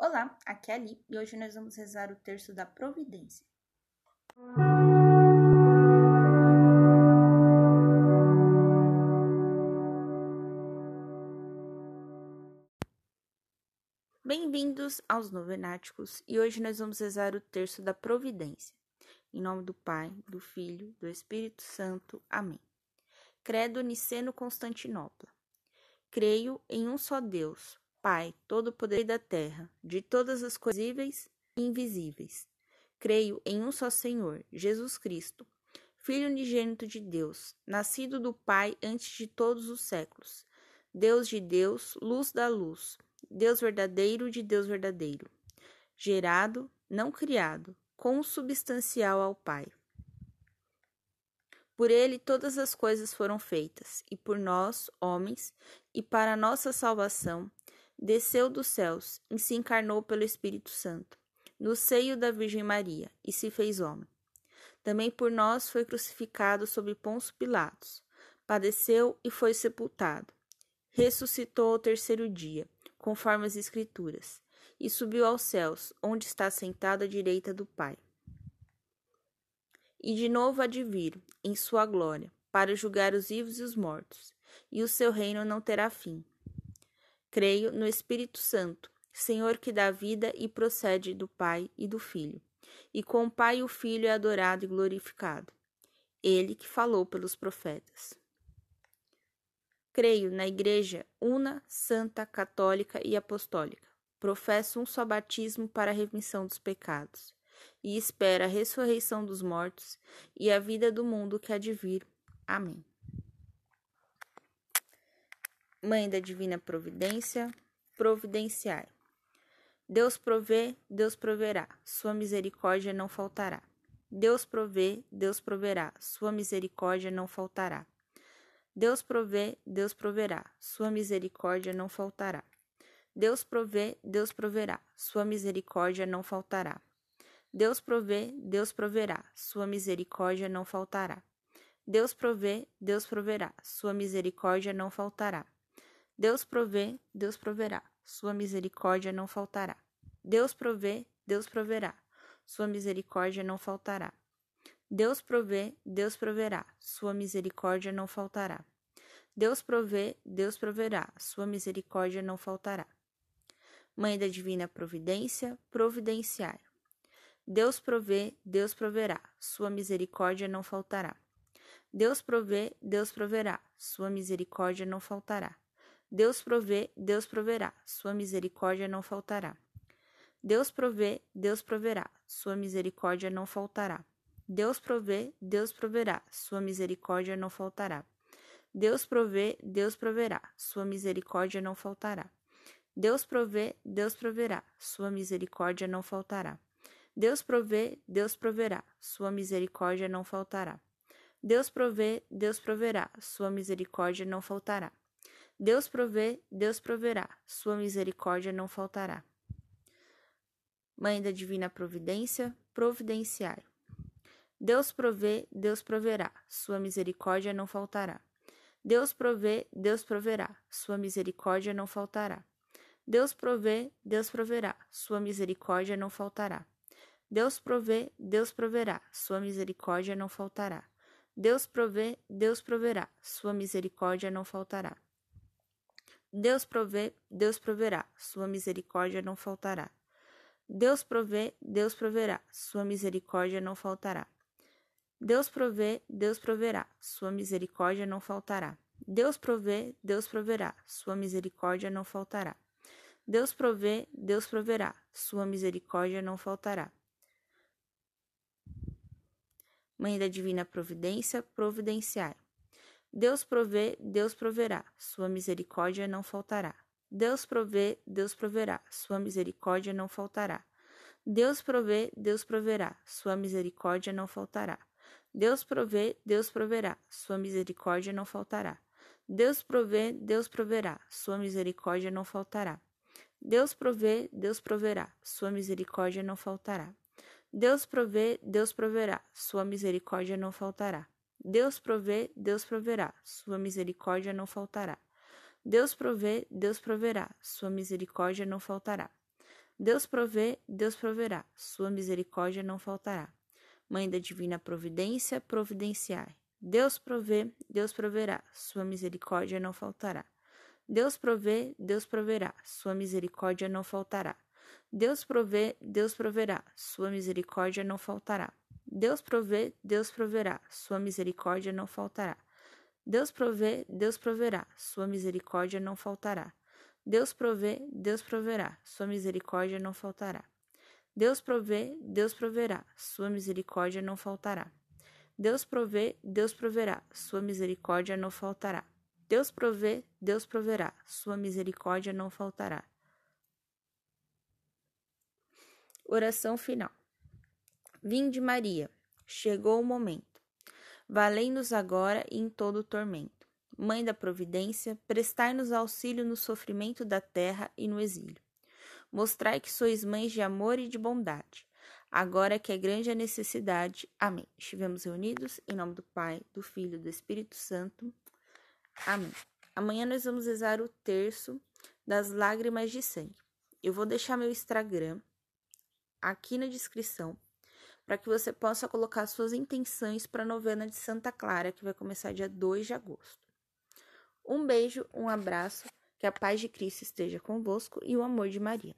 Olá, aqui é a Ali e hoje nós vamos rezar o terço da Providência. Bem-vindos aos Novenáticos e hoje nós vamos rezar o terço da Providência. Em nome do Pai, do Filho, do Espírito Santo. Amém. Credo Niceno Constantinopla. Creio em um só Deus, Pai, todo-poder da terra, de todas as coisas visíveis e invisíveis. Creio em um só Senhor, Jesus Cristo, Filho unigênito de Deus, nascido do Pai antes de todos os séculos. Deus de Deus, luz da luz, Deus verdadeiro de Deus verdadeiro. Gerado, não criado, consubstancial ao Pai. Por ele todas as coisas foram feitas, e por nós, homens, e para nossa salvação, desceu dos céus e se encarnou pelo Espírito Santo, no seio da Virgem Maria, e se fez homem. Também por nós foi crucificado sob Pôncio Pilatos, padeceu e foi sepultado. Ressuscitou ao terceiro dia, conforme as Escrituras, e subiu aos céus, onde está sentado à direita do Pai. E de novo há de vir, em sua glória, para julgar os vivos e os mortos, e o seu reino não terá fim. Creio no Espírito Santo, Senhor que dá vida e procede do Pai e do Filho, e com o Pai o Filho é adorado e glorificado. Ele que falou pelos profetas. Creio na Igreja una, santa, católica e apostólica. Professo um só batismo para a remissão dos pecados e espero a ressurreição dos mortos e a vida do mundo que há de vir. Amém. Mãe da Divina Providência, providenciai. Deus provê, Deus proverá, sua misericórdia não faltará. Deus provê, Deus proverá, sua misericórdia não faltará. Deus provê, Deus proverá, sua misericórdia não faltará. Deus provê, Deus proverá, sua misericórdia não faltará. Deus provê, Deus proverá, sua misericórdia não faltará. Deus provê, Deus proverá, sua misericórdia não faltará. Deus provê, Deus proverá, sua misericórdia não faltará. Deus provê, Deus proverá, sua misericórdia não faltará. Deus provê, Deus proverá, sua misericórdia não faltará. Deus provê, Deus proverá, sua misericórdia não faltará. Mãe da divina providência, providenciai. Deus provê, Deus proverá, sua misericórdia não faltará. Deus provê, Deus proverá, sua misericórdia não faltará. Deus provê, Deus proverá, sua misericórdia não faltará. Deus provê, Deus proverá, sua misericórdia não faltará. Deus provê, Deus proverá, sua misericórdia não faltará. Deus provê, Deus proverá, sua misericórdia não faltará. Deus provê, Deus proverá, sua misericórdia não faltará. Deus provê, Deus proverá, sua misericórdia não faltará. Deus provê, Deus proverá, sua misericórdia não faltará. Deus provê, Deus proverá, sua misericórdia não faltará. Mãe da divina providência, providenciai. Deus provê, Deus proverá, sua misericórdia não faltará. Deus provê, Deus proverá, sua misericórdia não faltará. Deus provê, Deus proverá, sua misericórdia não faltará. Deus provê, Deus proverá, sua misericórdia não faltará. Deus provê, Deus proverá, sua misericórdia não faltará. Deus provê, Deus proverá, sua misericórdia não faltará. Deus provê, Deus proverá, sua misericórdia não faltará. Deus provê, Deus proverá, sua misericórdia não faltará. Deus provê, Deus proverá, sua misericórdia não faltará. Deus provê, Deus proverá, sua misericórdia não faltará. Mãe da divina providência, providenciai. Deus provê, Deus proverá, sua misericórdia não faltará. Deus provê, Deus proverá, sua misericórdia não faltará. Deus provê, Deus proverá, sua misericórdia não faltará. Deus provê, Deus proverá, sua misericórdia não faltará. Deus provê, Deus proverá, sua misericórdia não faltará. Deus provê, Deus proverá, sua misericórdia não faltará. Deus provê, Deus proverá, sua misericórdia não faltará. Deus provê, Deus proverá, sua misericórdia não faltará. Deus provê, Deus proverá, sua misericórdia não faltará. Deus provê, Deus proverá, sua misericórdia não faltará. Mãe da divina providência, providenciai. Deus provê, Deus proverá, sua misericórdia não faltará. Deus provê, Deus proverá, sua misericórdia não faltará. Deus provê, Deus proverá, sua misericórdia não faltará. Deus provê, Deus proverá, sua misericórdia não faltará. Deus provê, Deus proverá, sua misericórdia não faltará. Deus provê, Deus proverá, sua misericórdia não faltará. Deus provê, Deus proverá, sua misericórdia não faltará. Deus provê, Deus proverá, sua misericórdia não faltará. Deus provê, Deus proverá, sua misericórdia não faltará. Oração final. Vinde Maria, chegou o momento. Valei-nos agora e em todo o tormento. Mãe da providência, prestai-nos auxílio no sofrimento da terra e no exílio. Mostrai que sois mães de amor e de bondade agora que é grande a necessidade. Amém. Estivemos reunidos em nome do Pai, do Filho e do Espírito Santo. Amém. Amanhã nós vamos rezar o terço das lágrimas de sangue. Eu vou deixar meu Instagram aqui na descrição para que você possa colocar suas intenções para a novena de Santa Clara, que vai começar dia 2 de agosto. Um beijo, um abraço, que a paz de Cristo esteja convosco e o amor de Maria.